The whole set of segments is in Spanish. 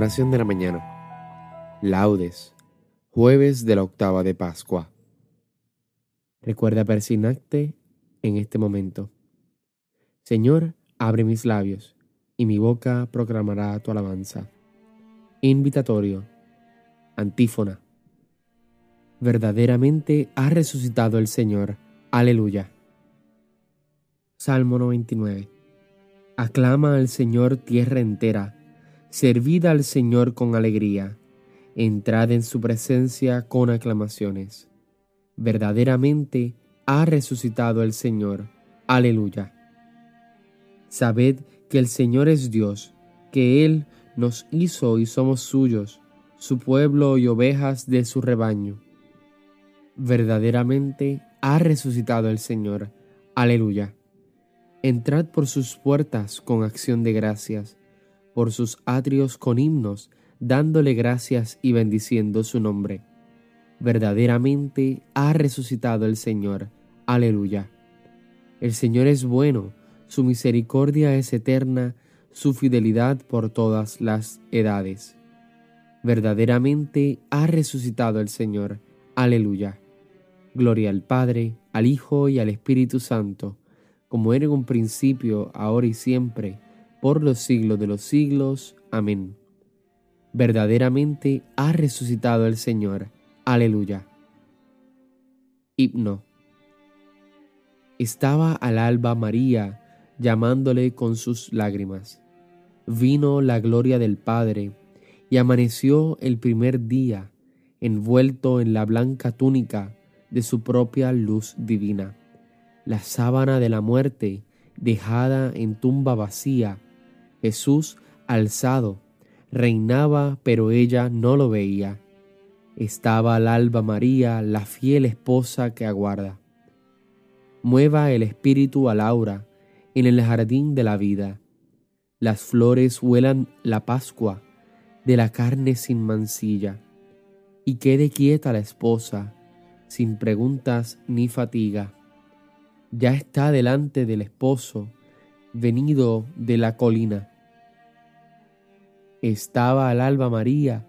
Oración de la mañana. Laudes. Jueves de la octava de Pascua. Recuerda persignarte en este momento. Señor, abre mis labios, y mi boca proclamará tu alabanza. Invitatorio. Antífona. Verdaderamente ha resucitado el Señor. Aleluya. Salmo 99. Aclama al Señor tierra entera Servid al Señor con alegría, entrad en su presencia con aclamaciones. Verdaderamente ha resucitado el Señor. Aleluya. Sabed que el Señor es Dios, que Él nos hizo y somos suyos, su pueblo y ovejas de su rebaño. Verdaderamente ha resucitado el Señor. Aleluya. Entrad por sus puertas con acción de gracias por sus atrios con himnos, dándole gracias y bendiciendo su nombre. Verdaderamente ha resucitado el Señor. Aleluya. El Señor es bueno, su misericordia es eterna, su fidelidad por todas las edades. Verdaderamente ha resucitado el Señor. Aleluya. Gloria al Padre, al Hijo y al Espíritu Santo, como era en un principio, ahora y siempre, por los siglos de los siglos. Amén. Verdaderamente ha resucitado el Señor. Aleluya. Himno. Estaba al alba María llamándole con sus lágrimas. Vino la gloria del Padre y amaneció el primer día envuelto en la blanca túnica de su propia luz divina. La sábana de la muerte, dejada en tumba vacía, Jesús, alzado, reinaba, pero ella no lo veía. Estaba al alba María, la fiel esposa que aguarda. Mueva el espíritu a Laura en el jardín de la vida. Las flores huelan la Pascua de la carne sin mancilla. Y quede quieta la esposa, sin preguntas ni fatiga. Ya está delante del esposo, venido de la colina estaba al alba María,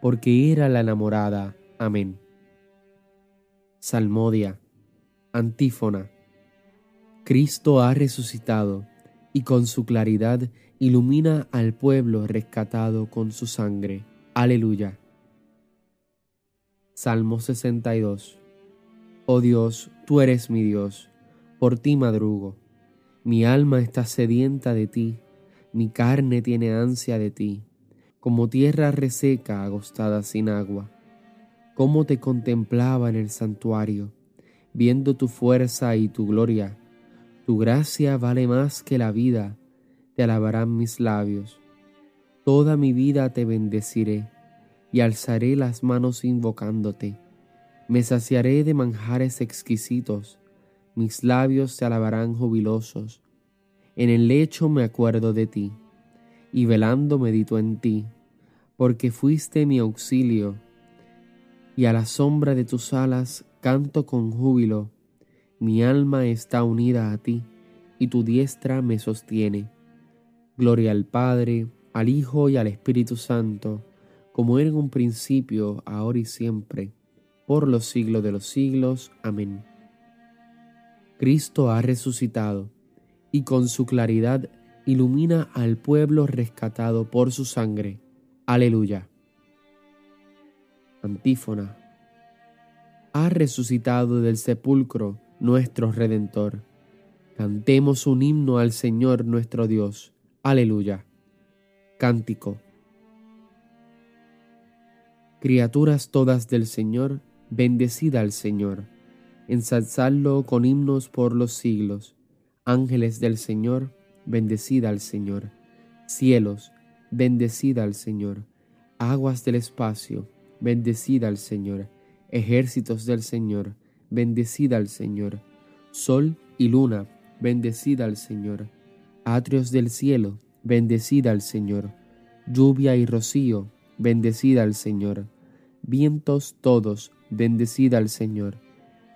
porque era la enamorada. Amén. Salmodia. Antífona. Cristo ha resucitado y con su claridad ilumina al pueblo rescatado con su sangre. Aleluya. Salmo 62. Oh Dios, tú eres mi Dios, por ti madrugo. Mi alma está sedienta de ti, mi carne tiene ansia de ti como tierra reseca agostada sin agua. Cómo te contemplaba en el santuario, viendo tu fuerza y tu gloria. Tu gracia vale más que la vida, te alabarán mis labios. Toda mi vida te bendeciré y alzaré las manos invocándote. Me saciaré de manjares exquisitos, mis labios te alabarán jubilosos. En el lecho me acuerdo de ti y velando medito en ti, porque fuiste mi auxilio, y a la sombra de tus alas canto con júbilo, mi alma está unida a ti, y tu diestra me sostiene. Gloria al Padre, al Hijo y al Espíritu Santo, como era en un principio, ahora y siempre, por los siglos de los siglos. Amén. Cristo ha resucitado, y con su claridad ilumina al pueblo rescatado por su sangre. Aleluya. Antífona. Ha resucitado del sepulcro nuestro Redentor. Cantemos un himno al Señor nuestro Dios. Aleluya. Cántico. Criaturas todas del Señor, bendecida al Señor. Ensalzadlo con himnos por los siglos. Ángeles del Señor, bendecida al Señor. Cielos, bendecida al Señor. Aguas del espacio, bendecida al Señor. Ejércitos del Señor, bendecida al Señor. Sol y luna, bendecida al Señor. Atrios del cielo, bendecida al Señor. Lluvia y rocío, bendecida al Señor. Vientos todos, bendecida al Señor.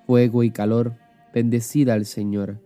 Fuego y calor, bendecida al Señor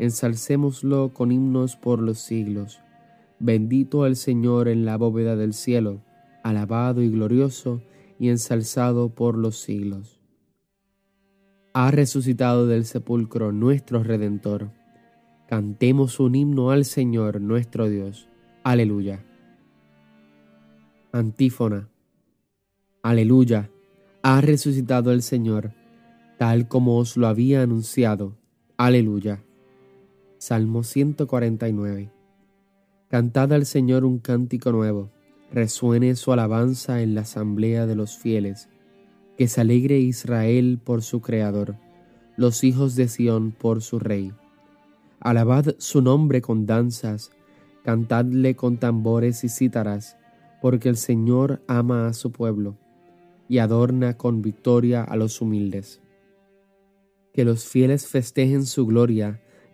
ensalcémoslo con himnos por los siglos. Bendito el Señor en la bóveda del cielo, alabado y glorioso y ensalzado por los siglos. Ha resucitado del sepulcro nuestro Redentor. Cantemos un himno al Señor nuestro Dios. Aleluya. Antífona. Aleluya. Ha resucitado el Señor, tal como os lo había anunciado. Aleluya. Salmo 149. Cantad al Señor un cántico nuevo, resuene su alabanza en la asamblea de los fieles, que se alegre Israel por su Creador, los hijos de Sión por su Rey. Alabad su nombre con danzas, cantadle con tambores y cítaras, porque el Señor ama a su pueblo y adorna con victoria a los humildes. Que los fieles festejen su gloria,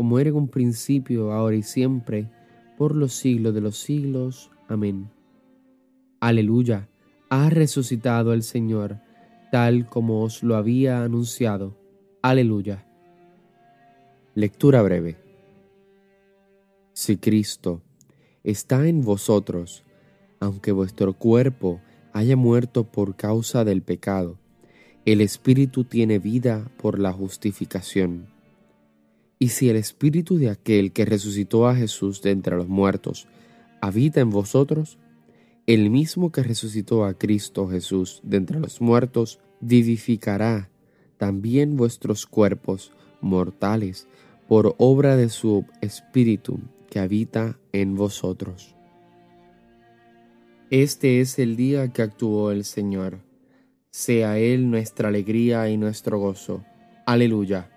como era en un principio, ahora y siempre, por los siglos de los siglos. Amén. Aleluya, ha resucitado el Señor, tal como os lo había anunciado. Aleluya. Lectura breve. Si Cristo está en vosotros, aunque vuestro cuerpo haya muerto por causa del pecado, el Espíritu tiene vida por la justificación. Y si el espíritu de aquel que resucitó a Jesús de entre los muertos habita en vosotros, el mismo que resucitó a Cristo Jesús de entre los muertos vivificará también vuestros cuerpos mortales por obra de su espíritu que habita en vosotros. Este es el día que actuó el Señor. Sea Él nuestra alegría y nuestro gozo. Aleluya.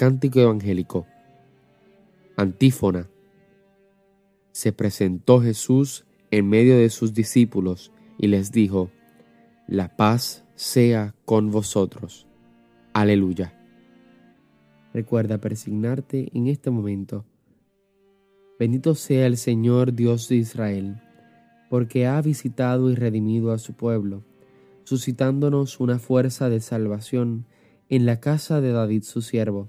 Cántico Evangélico. Antífona. Se presentó Jesús en medio de sus discípulos y les dijo, La paz sea con vosotros. Aleluya. Recuerda persignarte en este momento. Bendito sea el Señor Dios de Israel, porque ha visitado y redimido a su pueblo, suscitándonos una fuerza de salvación en la casa de David su siervo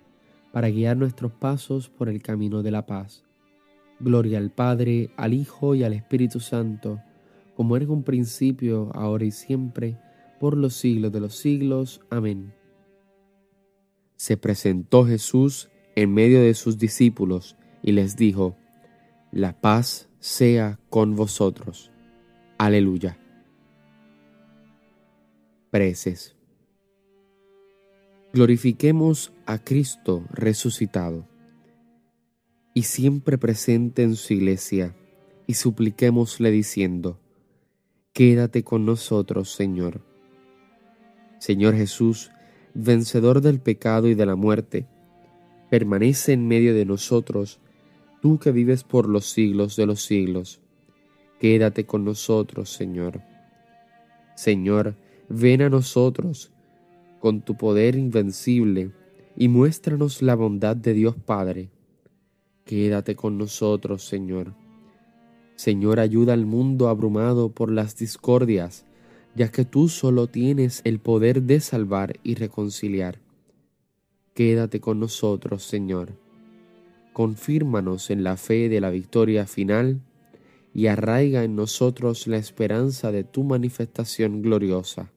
para guiar nuestros pasos por el camino de la paz. Gloria al Padre, al Hijo y al Espíritu Santo, como era en un principio, ahora y siempre, por los siglos de los siglos. Amén. Se presentó Jesús en medio de sus discípulos y les dijo, La paz sea con vosotros. Aleluya. Preces. Glorifiquemos a Cristo resucitado y siempre presente en su iglesia, y supliquémosle diciendo, Quédate con nosotros, Señor. Señor Jesús, vencedor del pecado y de la muerte, permanece en medio de nosotros, tú que vives por los siglos de los siglos. Quédate con nosotros, Señor. Señor, ven a nosotros con tu poder invencible y muéstranos la bondad de Dios Padre. Quédate con nosotros, Señor. Señor, ayuda al mundo abrumado por las discordias, ya que tú solo tienes el poder de salvar y reconciliar. Quédate con nosotros, Señor. Confírmanos en la fe de la victoria final y arraiga en nosotros la esperanza de tu manifestación gloriosa.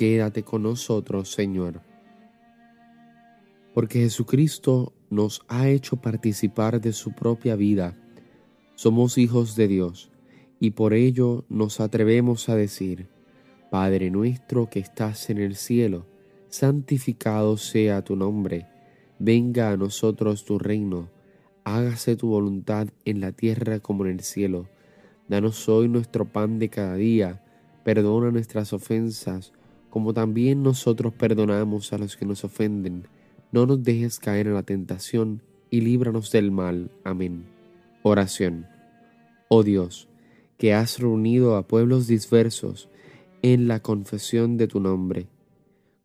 Quédate con nosotros, Señor. Porque Jesucristo nos ha hecho participar de su propia vida somos hijos de Dios y por ello nos atrevemos a decir, Padre nuestro que estás en el cielo, santificado sea tu nombre, venga a nosotros tu reino, hágase tu voluntad en la tierra como en el cielo. Danos hoy nuestro pan de cada día, perdona nuestras ofensas, como también nosotros perdonamos a los que nos ofenden. No nos dejes caer en la tentación, y líbranos del mal. Amén. Oración. Oh Dios, que has reunido a pueblos dispersos en la confesión de tu nombre,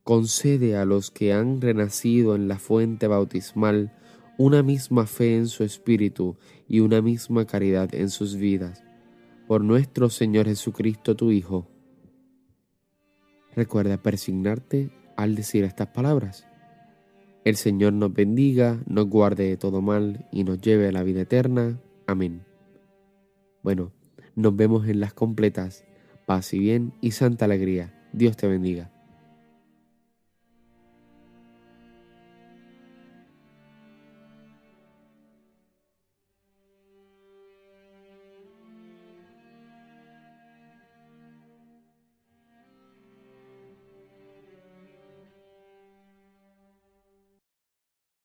concede a los que han renacido en la fuente bautismal una misma fe en su espíritu y una misma caridad en sus vidas. Por nuestro Señor Jesucristo, tu Hijo. Recuerda persignarte al decir estas palabras. El Señor nos bendiga, nos guarde de todo mal y nos lleve a la vida eterna. Amén. Bueno, nos vemos en las completas. Paz y bien y santa alegría. Dios te bendiga.